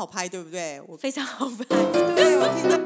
好拍，对不对？我非常好拍。对我听到。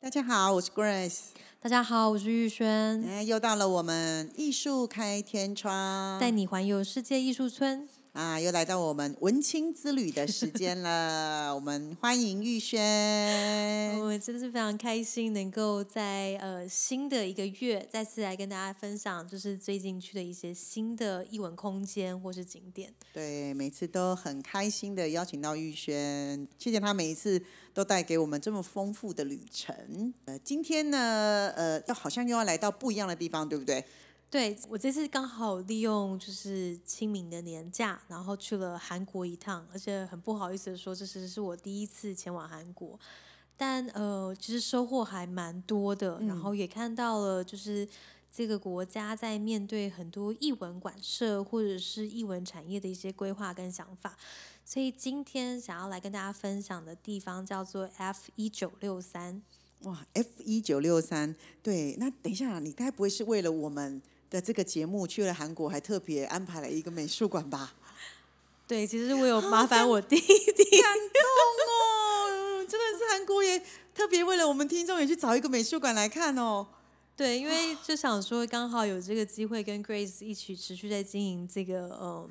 大家好，我是 Grace。大家好，我是玉轩，哎，又到了我们艺术开天窗，带你环游世界艺术村。啊，又来到我们文青之旅的时间了。我们欢迎玉轩。我真的是非常开心，能够在呃新的一个月再次来跟大家分享，就是最近去的一些新的艺文空间或是景点。对，每次都很开心的邀请到玉轩，谢谢他每一次都带给我们这么丰富的旅程。呃，今天呢，呃，要好像又要来到不一样的地方，对不对？对我这次刚好利用就是清明的年假，然后去了韩国一趟，而且很不好意思的说，这是是我第一次前往韩国，但呃，其实收获还蛮多的，然后也看到了就是这个国家在面对很多艺文馆舍或者是艺文产业的一些规划跟想法，所以今天想要来跟大家分享的地方叫做 F 一九六三。哇，F 一九六三，对，那等一下，你该不会是为了我们？的这个节目去了韩国，还特别安排了一个美术馆吧？对，其实我有麻烦我弟弟，感动哦！真的是韩国也特别为了我们听众也去找一个美术馆来看哦。对，因为就想说刚好有这个机会跟 Grace 一起持续在经营这个嗯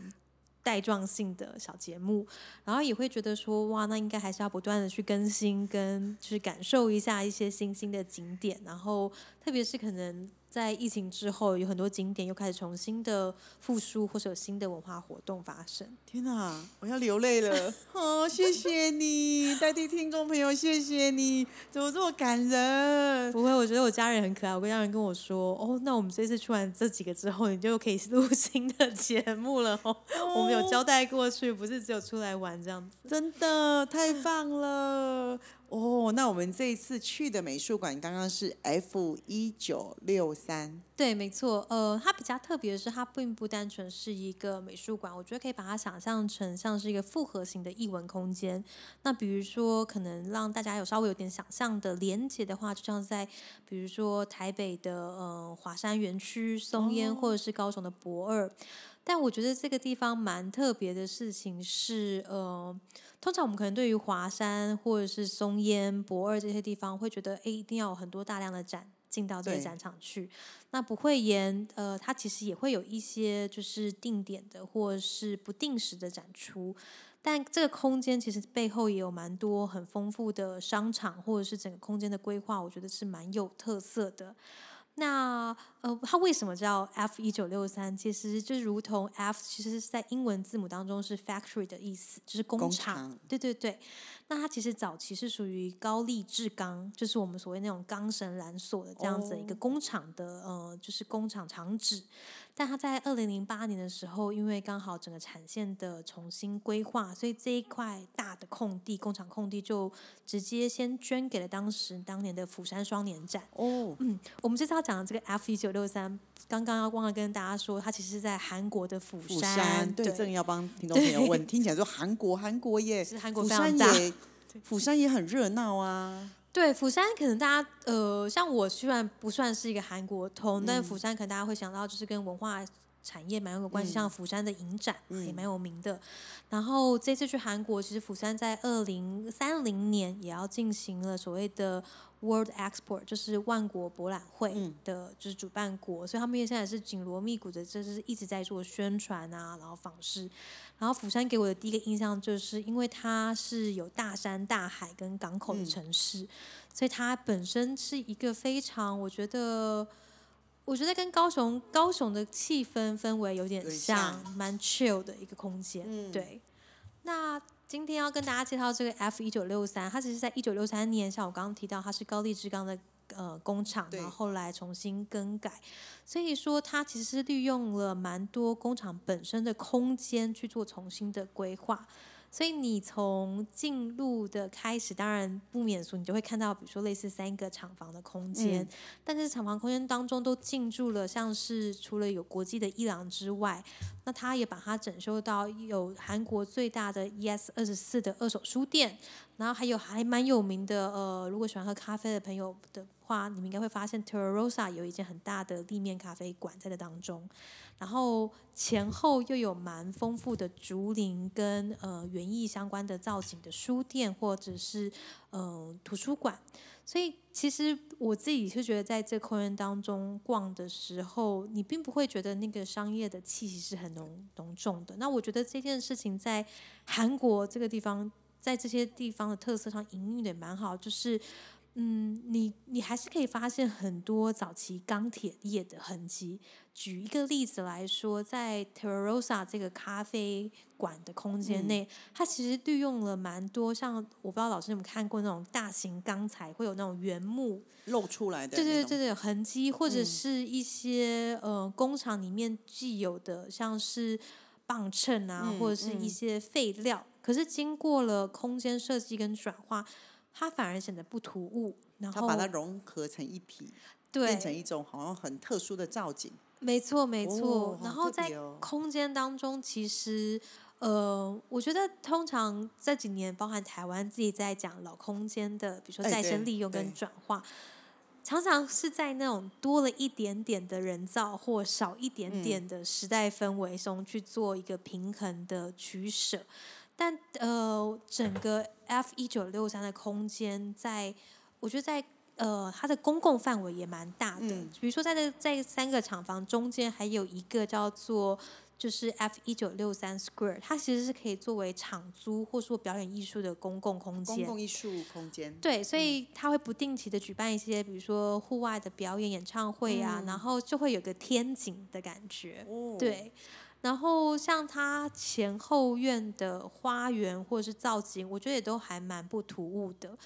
带状性的小节目，然后也会觉得说哇，那应该还是要不断的去更新，跟就是感受一下一些新兴的景点，然后特别是可能。在疫情之后，有很多景点又开始重新的复苏，或是有新的文化活动发生。天哪，我要流泪了！哦，谢谢你，代替听众朋友，谢谢你，怎么这么感人？不会，我觉得我家人很可爱。我跟家人跟我说，哦，那我们这次去完这几个之后，你就可以录新的节目了。哦，我们有交代过去，不是只有出来玩这样子。真的太棒了！哦，那我们这一次去的美术馆刚刚是 F 一九六三，对，没错。呃，它比较特别的是，它并不单纯是一个美术馆，我觉得可以把它想象成像是一个复合型的艺文空间。那比如说，可能让大家有稍微有点想象的连接的话，就像在比如说台北的呃华山园区、松烟，或者是高雄的博二。但我觉得这个地方蛮特别的事情是，呃，通常我们可能对于华山或者是松烟、博二这些地方，会觉得，哎，一定要有很多大量的展进到这个展场去。那不会言，呃，它其实也会有一些就是定点的或是不定时的展出。但这个空间其实背后也有蛮多很丰富的商场，或者是整个空间的规划，我觉得是蛮有特色的。那呃，它为什么叫 F 一九六三？其实就如同 F，其实是在英文字母当中是 factory 的意思，就是工厂。对对对。那它其实早期是属于高丽制钢，就是我们所谓那种钢绳缆索的这样子一个工厂的呃，就是工厂厂址。但他在二零零八年的时候，因为刚好整个产线的重新规划，所以这一块大的空地，工厂空地就直接先捐给了当时当年的釜山双年展。哦，嗯，我们这次要讲的这个 F 一九六三，刚刚要忘了跟大家说，它其实是在韩国的釜山。对，正要帮 听众朋友问，听起来说韩国，韩国耶，是韩国非常大。釜山也很热闹啊。对，釜山可能大家呃，像我虽然不算是一个韩国通，但釜山可能大家会想到就是跟文化产业蛮有关系，像釜山的影展也蛮有名的。然后这次去韩国，其实釜山在二零三零年也要进行了所谓的。World Export 就是万国博览会的，就是主办国，所以他们现在是紧锣密鼓的，就是一直在做宣传啊，然后访视。然后釜山给我的第一个印象就是，因为它是有大山大海跟港口的城市，所以它本身是一个非常，我觉得，我觉得跟高雄高雄的气氛氛围有点像，蛮 chill 的一个空间。对，那。今天要跟大家介绍这个 F 一九六三，它其实在一九六三年，像我刚刚提到，它是高丽之钢的呃工厂，然后后来重新更改，所以说它其实是利用了蛮多工厂本身的空间去做重新的规划。所以你从进入的开始，当然不免俗，你就会看到，比如说类似三个厂房的空间，但是厂房空间当中都进驻了，像是除了有国际的伊朗之外，那他也把它整修到有韩国最大的 ES 二十四的二手书店，然后还有还蛮有名的，呃，如果喜欢喝咖啡的朋友的话，你们应该会发现 Terra Rosa 有一间很大的立面咖啡馆在这当中。然后前后又有蛮丰富的竹林跟呃园艺相关的造景的书店或者是呃图书馆，所以其实我自己是觉得在这空间当中逛的时候，你并不会觉得那个商业的气息是很浓浓重的。那我觉得这件事情在韩国这个地方，在这些地方的特色上营运的蛮好，就是。嗯，你你还是可以发现很多早期钢铁业的痕迹。举一个例子来说，在 Terra Rosa 这个咖啡馆的空间内，它其实利用了蛮多，像我不知道老师有没有看过那种大型钢材会有那种原木露出来的，对对对对，痕迹或者是一些呃工厂里面既有的，像是棒秤啊，或者是一些废料，可是经过了空间设计跟转化。它反而显得不突兀，然后它把它融合成一体，对，变成一种好像很特殊的造景。没错，没错。然后在空间当中，其实呃，我觉得通常这几年，包含台湾自己在讲老空间的，比如说再生利用跟转化，常常是在那种多了一点点的人造或少一点点的时代氛围中去做一个平衡的取舍。但呃，整个 F 一九六三的空间，在我觉得在呃它的公共范围也蛮大的。比如说在这在三个厂房中间，还有一个叫做就是 F 一九六三 Square，它其实是可以作为场租或说表演艺术的公共空间。公共艺术空间。对，所以它会不定期的举办一些，比如说户外的表演、演唱会啊，然后就会有个天井的感觉。哦。对。然后像它前后院的花园或者是造景，我觉得也都还蛮不突兀的。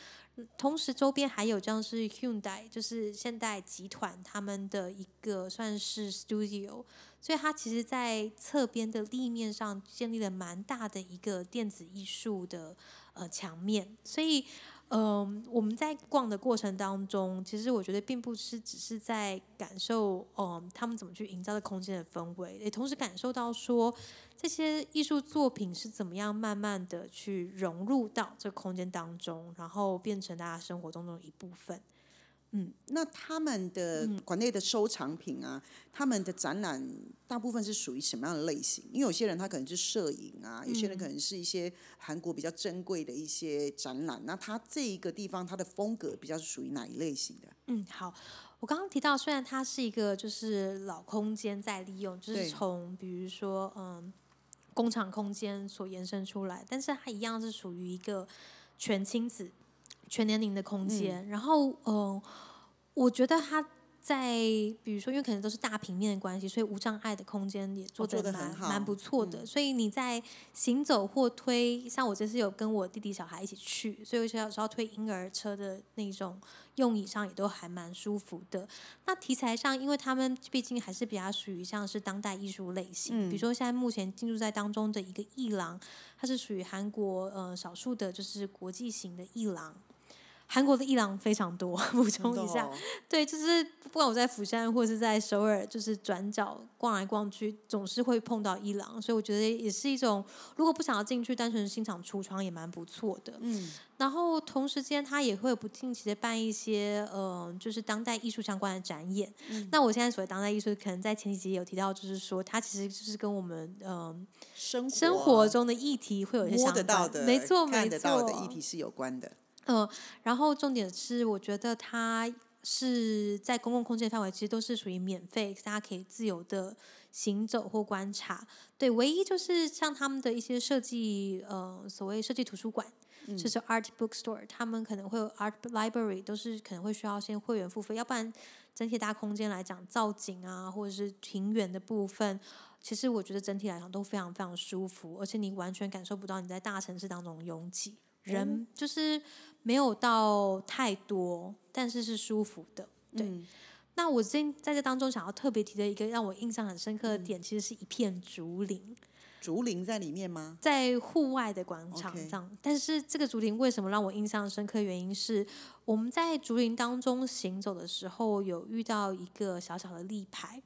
同时周边还有像是 Hyundai，就是现代集团他们的一个算是 studio，所以它其实在侧边的立面上建立了蛮大的一个电子艺术的呃墙面，所以。嗯，我们在逛的过程当中，其实我觉得并不是只是在感受，嗯，他们怎么去营造的空间的氛围，也同时感受到说这些艺术作品是怎么样慢慢的去融入到这空间当中，然后变成大家生活中的一部分。嗯，那他们的馆内的收藏品啊，他们的展览大部分是属于什么样的类型？因为有些人他可能是摄影啊，有些人可能是一些韩国比较珍贵的一些展览。那他这一个地方，它的风格比较是属于哪一类型的？嗯，好，我刚刚提到，虽然它是一个就是老空间在利用，就是从比如说嗯工厂空间所延伸出来，但是它一样是属于一个全亲子。全年龄的空间，然后嗯，我觉得他在比如说，因为可能都是大平面的关系，所以无障碍的空间也做的蛮蛮不错的。所以你在行走或推，像我这次有跟我弟弟小孩一起去，所以有时候推婴儿车的那种用椅上也都还蛮舒服的。那题材上，因为他们毕竟还是比较属于像是当代艺术类型，比如说现在目前进入在当中的一个艺廊，它是属于韩国呃少数的，就是国际型的艺廊。韩国的伊朗非常多，补充一下，对，就是不管我在釜山或者是在首尔，就是转角逛来逛去，总是会碰到伊朗，所以我觉得也是一种，如果不想要进去，单纯欣赏橱窗也蛮不错的。嗯，然后同时间他也会不定期的办一些，呃，就是当代艺术相关的展演。那我现在所谓当代艺术，可能在前几集有提到，就是说它其实就是跟我们嗯生生活中的议题会有一些摸得到的、没错看得到的议题是有关的。嗯，然后重点是，我觉得它是在公共空间范围，其实都是属于免费，大家可以自由的行走或观察。对，唯一就是像他们的一些设计，呃，所谓设计图书馆，就是 art bookstore，他们可能会有 art library，都是可能会需要先会员付费，要不然整体大空间来讲，造景啊，或者是庭园的部分，其实我觉得整体来讲都非常非常舒服，而且你完全感受不到你在大城市当中拥挤。人就是没有到太多，但是是舒服的。对，那我今在这当中想要特别提的一个让我印象很深刻的点，其实是一片竹林。竹林在里面吗？在户外的广场上，但是这个竹林为什么让我印象深刻？原因是我们在竹林当中行走的时候，有遇到一个小小的立牌。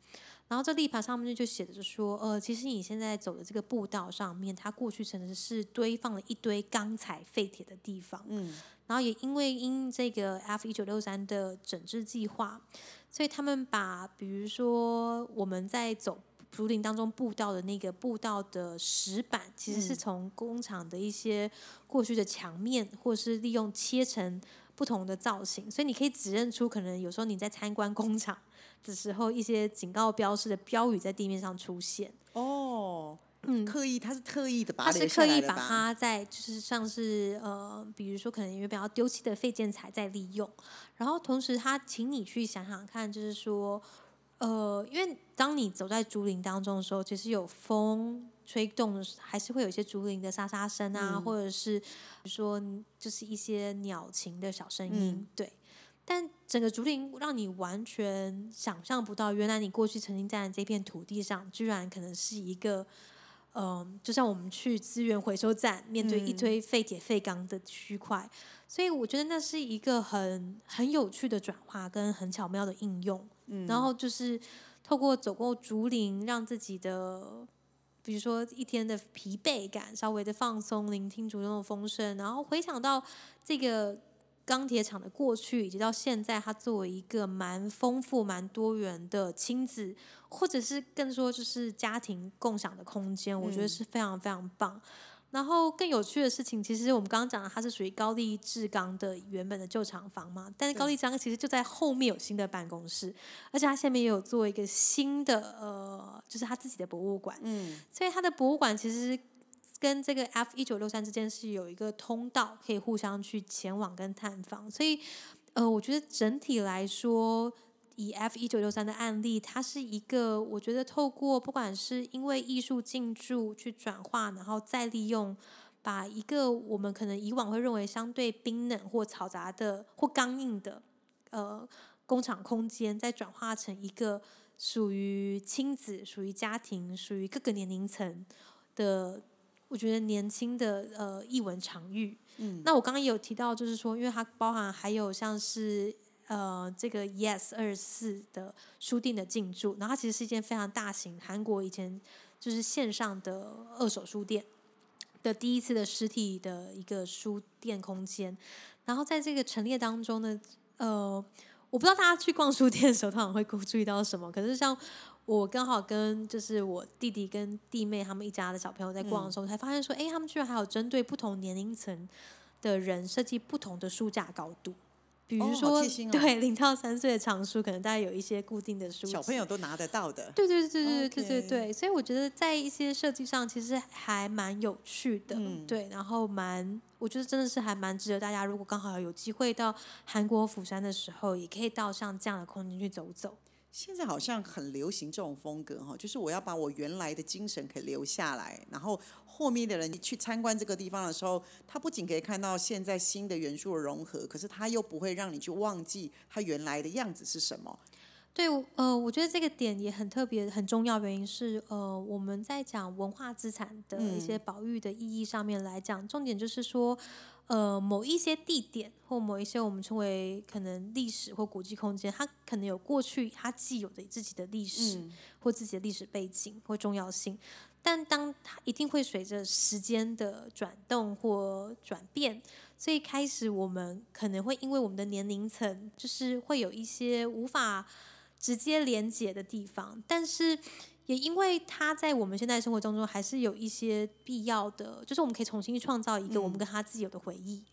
然后这立牌上面就写着说，呃，其实你现在走的这个步道上面，它过去曾经是堆放了一堆钢材废铁的地方。嗯，然后也因为因这个 F 一九六三的整治计划，所以他们把比如说我们在走竹林当中步道的那个步道的石板，其实是从工厂的一些过去的墙面，或是利用切成不同的造型，所以你可以指认出可能有时候你在参观工厂的时候，一些警告标识的标语在地面上出现。哦，嗯，刻意他是特意的把他是刻意把？它在就是像是呃，比如说可能原本要丢弃的废建材在利用，然后同时他请你去想想看，就是说呃，因为当你走在竹林当中的时候，其实有风吹动还是会有一些竹林的沙沙声啊，或者是说就是一些鸟禽的小声音，对。但整个竹林让你完全想象不到，原来你过去曾经在这片土地上，居然可能是一个，嗯、就像我们去资源回收站面对一堆废铁废钢的区块，所以我觉得那是一个很很有趣的转化跟很巧妙的应用。嗯然后就是透过走过竹林，让自己的。比如说一天的疲惫感稍微的放松，聆听竹中的风声，然后回想到这个钢铁厂的过去，以及到现在，它作为一个蛮丰富、蛮多元的亲子，或者是更说就是家庭共享的空间，我觉得是非常非常棒。然后更有趣的事情，其实我们刚刚讲的，它是属于高丽制钢的原本的旧厂房嘛，但是高丽制钢其实就在后面有新的办公室，而且它下面也有做一个新的呃，就是他自己的博物馆。嗯，所以他的博物馆其实跟这个 F 一九六三之间是有一个通道，可以互相去前往跟探访。所以，呃，我觉得整体来说，以 F 一九六三的案例，它是一个我觉得透过不管是因为艺术进驻去转化，然后再利用。把一个我们可能以往会认为相对冰冷或嘈杂的或刚硬的呃工厂空间，再转化成一个属于亲子、属于家庭、属于各个年龄层的，我觉得年轻的呃译文场域。嗯，那我刚刚也有提到，就是说，因为它包含还有像是呃这个 Yes 二十四的书店的进驻，然后它其实是一间非常大型韩国以前就是线上的二手书店。的第一次的实体的一个书店空间，然后在这个陈列当中呢，呃，我不知道大家去逛书店的时候，通常会注意到什么。可是像我刚好跟就是我弟弟跟弟妹他们一家的小朋友在逛的时候，才发现说，哎，他们居然还有针对不同年龄层的人设计不同的书架高度。比如说，对零到三岁的藏书，可能大家有一些固定的书，小朋友都拿得到的。对对对对对对对，所以我觉得在一些设计上其实还蛮有趣的，嗯对，然后蛮，我觉得真的是还蛮值得大家，如果刚好有机会到韩国釜山的时候，也可以到像这样的空间去走走。现在好像很流行这种风格哈，就是我要把我原来的精神给留下来，然后后面的人去参观这个地方的时候，他不仅可以看到现在新的元素的融合，可是他又不会让你去忘记他原来的样子是什么。对，呃，我觉得这个点也很特别、很重要，原因是呃，我们在讲文化资产的一些保育的意义上面来讲，重点就是说，呃，某一些地点或某一些我们称为可能历史或古迹空间，它可能有过去它既有的自己的历史、或自己的历史背景或重要性，但当它一定会随着时间的转动或转变，所以开始我们可能会因为我们的年龄层，就是会有一些无法直接连接的地方，但是也因为它在我们现在生活当中还是有一些必要的，就是我们可以重新创造一个我们跟他自有的回忆。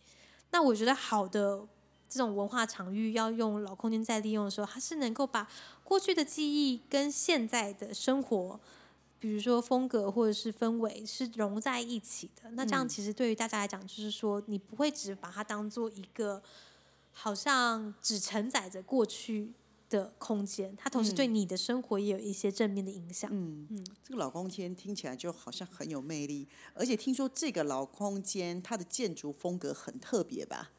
那我觉得好的这种文化场域要用老空间再利用的时候，它是能够把过去的记忆跟现在的生活。比如说风格或者是氛围是融在一起的，那这样其实对于大家来讲，就是说你不会只把它当做一个好像只承载着过去的空间，它同时对你的生活也有一些正面的影响。嗯嗯这个老空间听起来就好像很有魅力，而且听说这个老空间它的建筑风格很特别吧，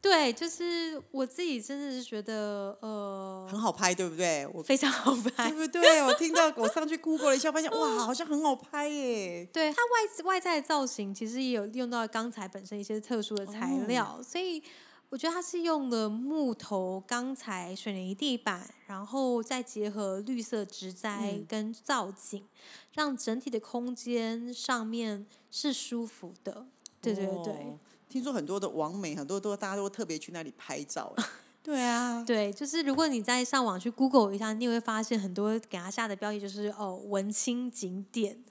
对，就是我自己真的是觉得呃很好拍，对不对？我非常好拍对。不对？我听到我上去 Google 了一下，发现 哇，好像很好拍耶。对它外外在的造型，其实也有用到钢材本身一些特殊的材料，所以我觉得它是用了木头、钢材、水泥地板，然后再结合绿色植栽跟造景，让整体的空间上面是舒服的。对对对。哦听说很多的网美，很多都大家都特别去那里拍照。对啊，对，就是如果你在上网去 Google 一下，你也会发现很多给它下的标题就是哦文青景点，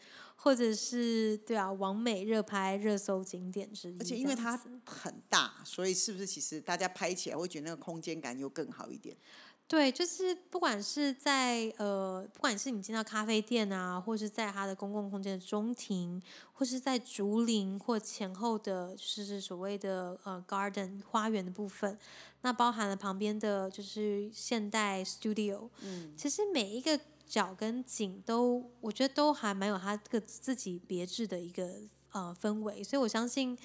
或者是对啊网美热拍热搜景点之一。而且因为它很大，所以是不是其实大家拍起来会觉得那个空间感又更好一点？对，就是不管是在呃，不管是你进到咖啡店啊，或是在它的公共空间的中庭，或是在竹林或前后的，就是所谓的呃 garden 花园的部分，那包含了旁边的就是现代 studio，嗯，其实每一个角跟景都，我觉得都还蛮有它这个自己别致的一个呃氛围，所以我相信。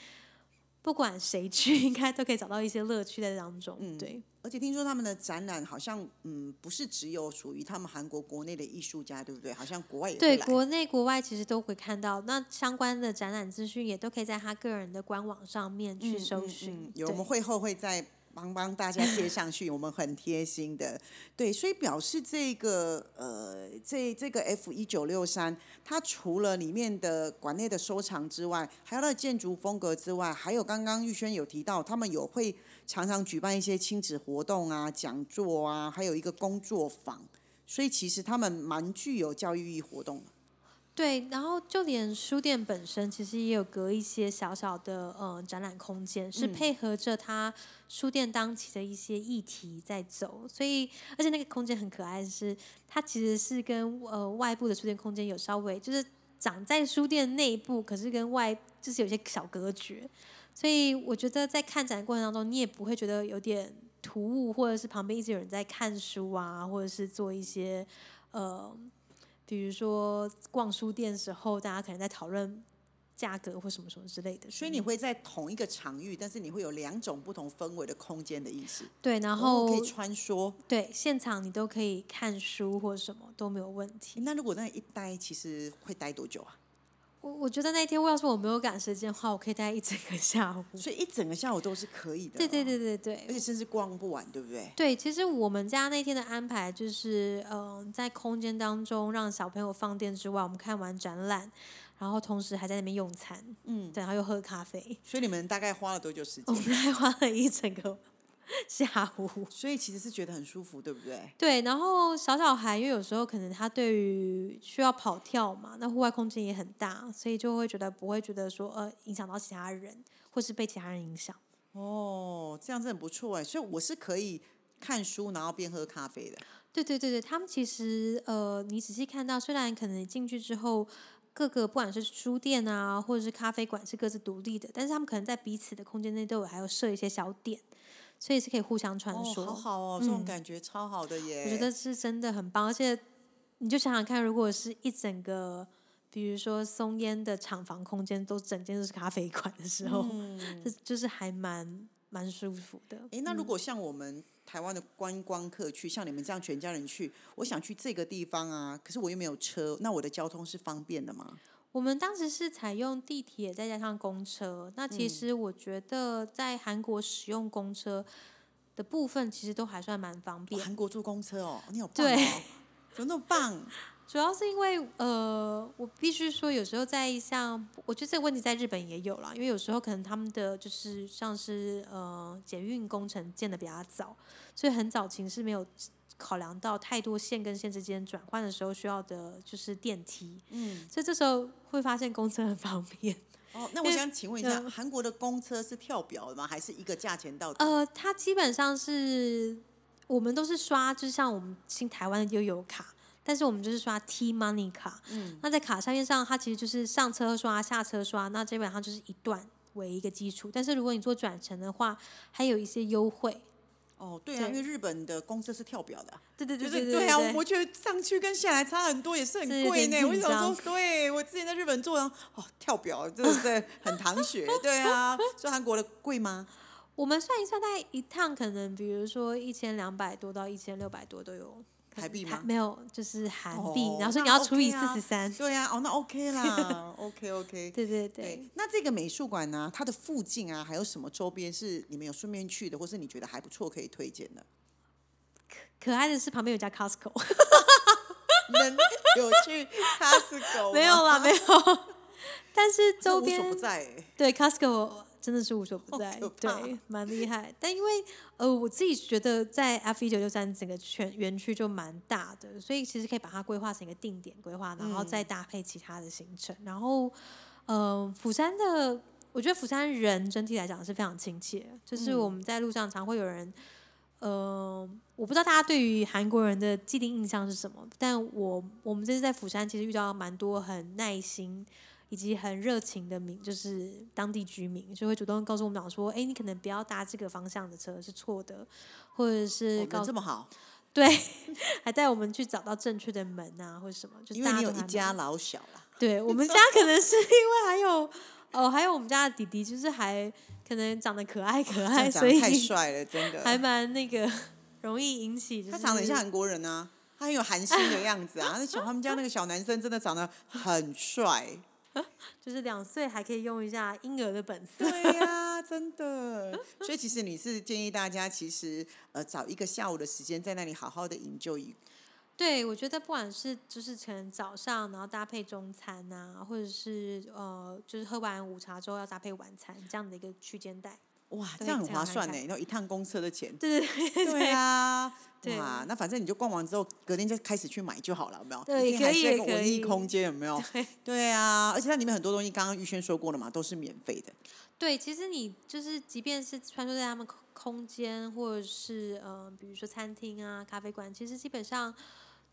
不管谁去，应该都可以找到一些乐趣在当中。嗯对，而且听说他们的展览好像，嗯，不是只有属于他们韩国国内的艺术家，对不对？好像国外也会对，来。国内国外其实都会看到，那相关的展览资讯也都可以在他个人的官网上面去搜寻。嗯有我对们会后会再帮帮大家贴上去，我们很贴心的。对，所以表示这个呃，这这个 F 一九六三，它除了里面的馆内的收藏之外，还有它的建筑风格之外，还有刚刚玉轩有提到，他们有会常常举办一些亲子活动啊、讲座啊，还有一个工作坊。所以其实他们蛮具有教育意义活动的。对，然后就连书店本身其实也有隔一些小小的呃展览空间，是嗯配合着它书店当期的一些议题在走，所以而且那个空间很可爱的是，它其实是跟呃外部的书店空间有稍微就是长在书店内部，可是跟外就是有些小隔绝，所以我觉得在看展的过程当中，你也不会觉得有点突兀，或者是旁边一直有人在看书啊，或者是做一些呃。比如说逛书店的时候，大家可能在讨论价格或什么什么之类的。所以你会在同一个场域，但是你会有两种不同氛围的空间的意思。对，然然后可以穿梭。对现场你都可以看书或什么都没有问题。那如果那一待，其实会待多久啊？我我觉得那天我要是我没有赶时间的话，我可以待一整个下午。所以一整个下午都是可以的、对对。对对对。而且甚至逛不完，对不对？对，其实我们家那天的安排就是，嗯、在空间当中让小朋友放电之外，我们看完展览，然后同时还在那边用餐，嗯，对，然后又喝咖啡，所以你们大概花了多久时我间？们还花了一整个 下午。所以其实是觉得很舒服，对不对？对，然后小小孩，因为有时候可能他对于需要跑跳嘛，那户外空间也很大，所以就会觉得不会觉得说呃影响到其他人，或是被其他人影响。哦，这样子很不错哎。所以我是可以看书，然后边喝咖啡的。对对对对，他们其实呃，你仔细看到，虽然可能你进去之后，各个不管是书店啊，或者是咖啡馆是各自独立的，但是他们可能在彼此的空间内都有还有设一些小点，所以是可以互相穿哦，好好哦，这种嗯感觉超好的耶。我觉得是真的很棒，而且你就想想看，如果是一整个，比如说松烟的厂房空间都整间都是咖啡馆的时候，嗯这就是还蛮蛮舒服的。哎，那如果像我们台湾的观光客去，像你们这样全家人去，我想去这个地方啊，可是我又没有车，那我的交通是方便的吗？我们当时是采用地铁再加上公车，那其实我觉得在韩国使用公车的部分，其实都还算蛮方便。韩国坐公车哦，你好棒对哦，怎么那么棒？主要是因为呃，我必须说，有时候在像我觉得这个问题在日本也有啦，因为有时候可能他们的就是像是呃捷运工程建的比较早，所以很早期是没有考量到太多线跟线之间转换的时候需要的就是电梯，嗯，所以这时候会发现公车很方便。哦，那我想请问一下，嗯韩国的公车是跳表的吗？还是一个价钱到底？呃，它基本上是我们都是刷，就是像我们新台湾的悠游卡，但是我们就是刷 T Money 卡。嗯，那在卡上面上，它其实就是上车刷、下车刷，那基本上就是一段为一个基础。但是如果你做转乘的话，还有一些优惠。哦，对啊，因为日本的公车是跳表的对、对对就对对啊，我觉得上去跟下来差很多，也是很贵呢。我想说，对我之前在日本做，哦，跳表真的是很淌血，对啊。所以韩国的贵吗？我们算一算，大概一趟可能比如说一千两百多到一千六百多都有台币吗？没有，就是韩币，哦然后所以你要除以四十三。对呀、哦，那 OK 啦，OK OK。对对对对，那这个美术馆呢、它的附近啊，还有什么周边是你们有顺便去的，或是你觉得还不错可以推荐的？可可爱的是旁边有家 Costco，你们有去 Costco 没有啦，没有。但是周边这无所不在、欸。对 Costco 真的是无所不在对，蛮厉害。但因为呃，我自己觉得在 F 一九六三整个全园区就蛮大的，所以其实可以把它规划成一个定点规划，然后再搭配其他的行程。然后，呃，釜山的，我觉得釜山人整体来讲是非常亲切，就是我们在路上常会有人。呃，我不知道大家对于韩国人的既定印象是什么，但我我们这次在釜山其实遇到蛮多很耐心以及很热情的民，就是当地居民，就会主动告诉我们讲说，哎，你可能不要搭这个方向的车是错的，或者是哦告人这么好，对，还带我们去找到正确的门啊，或者什么，就是因为你有一家老小啦。对我们 家可能是因为还有哦，还有我们家的弟弟，就是还可能长得可爱可这爱，所以太帅了，真的。还蛮那个容易引起、就是。他长得很像韩国人啊，他很有韩星的样子啊。那小他们家那个小男生真的长得很帅。就是两岁还可以用一下婴儿的本色。对呀、真的。所以其实你是建议大家，其实呃找一个下午的时间在那里好好的营救一对，我觉得不管是就是可能早上，然后搭配中餐啊，或者是呃，就是喝完午茶之后要搭配晚餐这样的一个区间带。哇，对这样很划算呢，然后一趟公车的钱。对对对 对啊，对哇，那反正你就逛完之后，隔天就开始去买就好了，有没有？对一定还可以文艺空间有没有？对 对啊，而且它里面很多东西，刚刚玉轩说过了嘛，都是免费的。对，其实你就是即便是穿梭在他们空空间，或者是呃，比如说餐厅啊、咖啡馆，其实基本上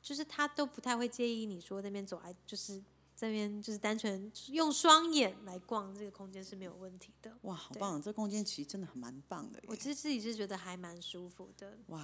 就是他都不太会介意你说那边走来就是。这边就是单纯用双眼来逛这个空间是没有问题的。哇，好棒！这空间其实真的很蛮棒的。我其实自己是觉得还蛮舒服的。哇，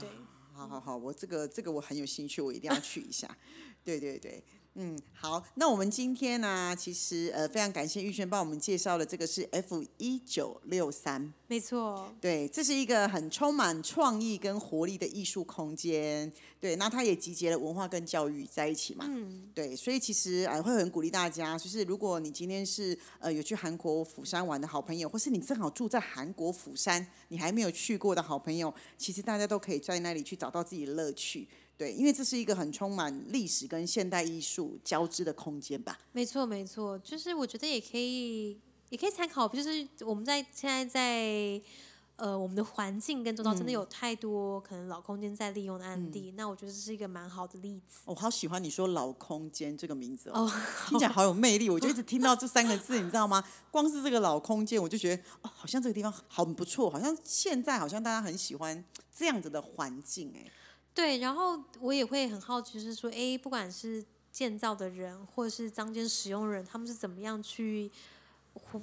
好好好，我这个这个我很有兴趣，我一定要去一下。对对对，嗯，好，那我们今天呢、其实呃非常感谢玉轩帮我们介绍的这个是 F 一九六三，没错，对，这是一个很充满创意跟活力的艺术空间。对，那它也集结了文化跟教育在一起嘛。嗯，对，所以其实呃会很鼓励大家，就是如果你今天是呃有去韩国釜山玩的好朋友，或是你正好住在韩国釜山，你还没有去过的好朋友，其实大家都可以在那里去找到自己的乐趣。对，因为这是一个很充满历史跟现代艺术交织的空间吧。没错，没错，就是我觉得也可以，也可以参考，就是我们在现在在呃我们的环境跟周遭真的有太多可能老空间在利用的案例，那我觉得这是一个蛮好的例子。我好喜欢你说“老空间”这个名字哦，哦，听起来好有魅力。我就一直听到这三个字，你知道吗？光是这个老空间，我就觉得哦，好像这个地方很不错，好像现在好像大家很喜欢这样子的环境哎。对，然后我也会很好奇，是说，哎，不管是建造的人，或者是当间使用人，他们是怎么样去，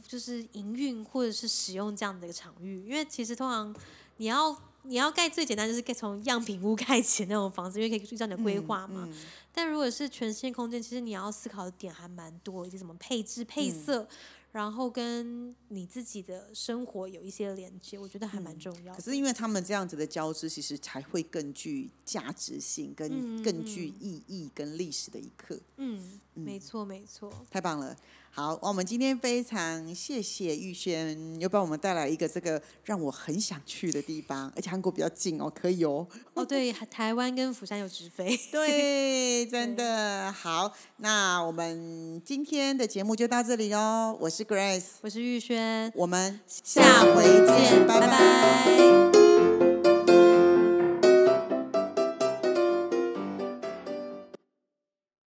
就是营运或者是使用这样的一个场域？因为其实通常你要你要盖最简单就是盖从样品屋盖起那种房子，因为可以依照你的规划嘛。嗯但如果是全新空间，其实你要思考的点还蛮多，以及怎么配置、配嗯色，然后跟你自己的生活有一些连接，我觉得还蛮重要的。可是因为他们这样子的交织，其实才会更具价值性，跟嗯更具意义跟历史的一刻。嗯，没错，没错。太棒了！好，我们今天非常谢谢玉轩，又帮我们带来一个这个让我很想去的地方，而且韩国比较近哦，可以哦。哦，对，台湾跟釜山有直飞。对，真的好。那我们今天的节目就到这里哦。我是 Grace，我是玉轩，我们下回见，拜拜拜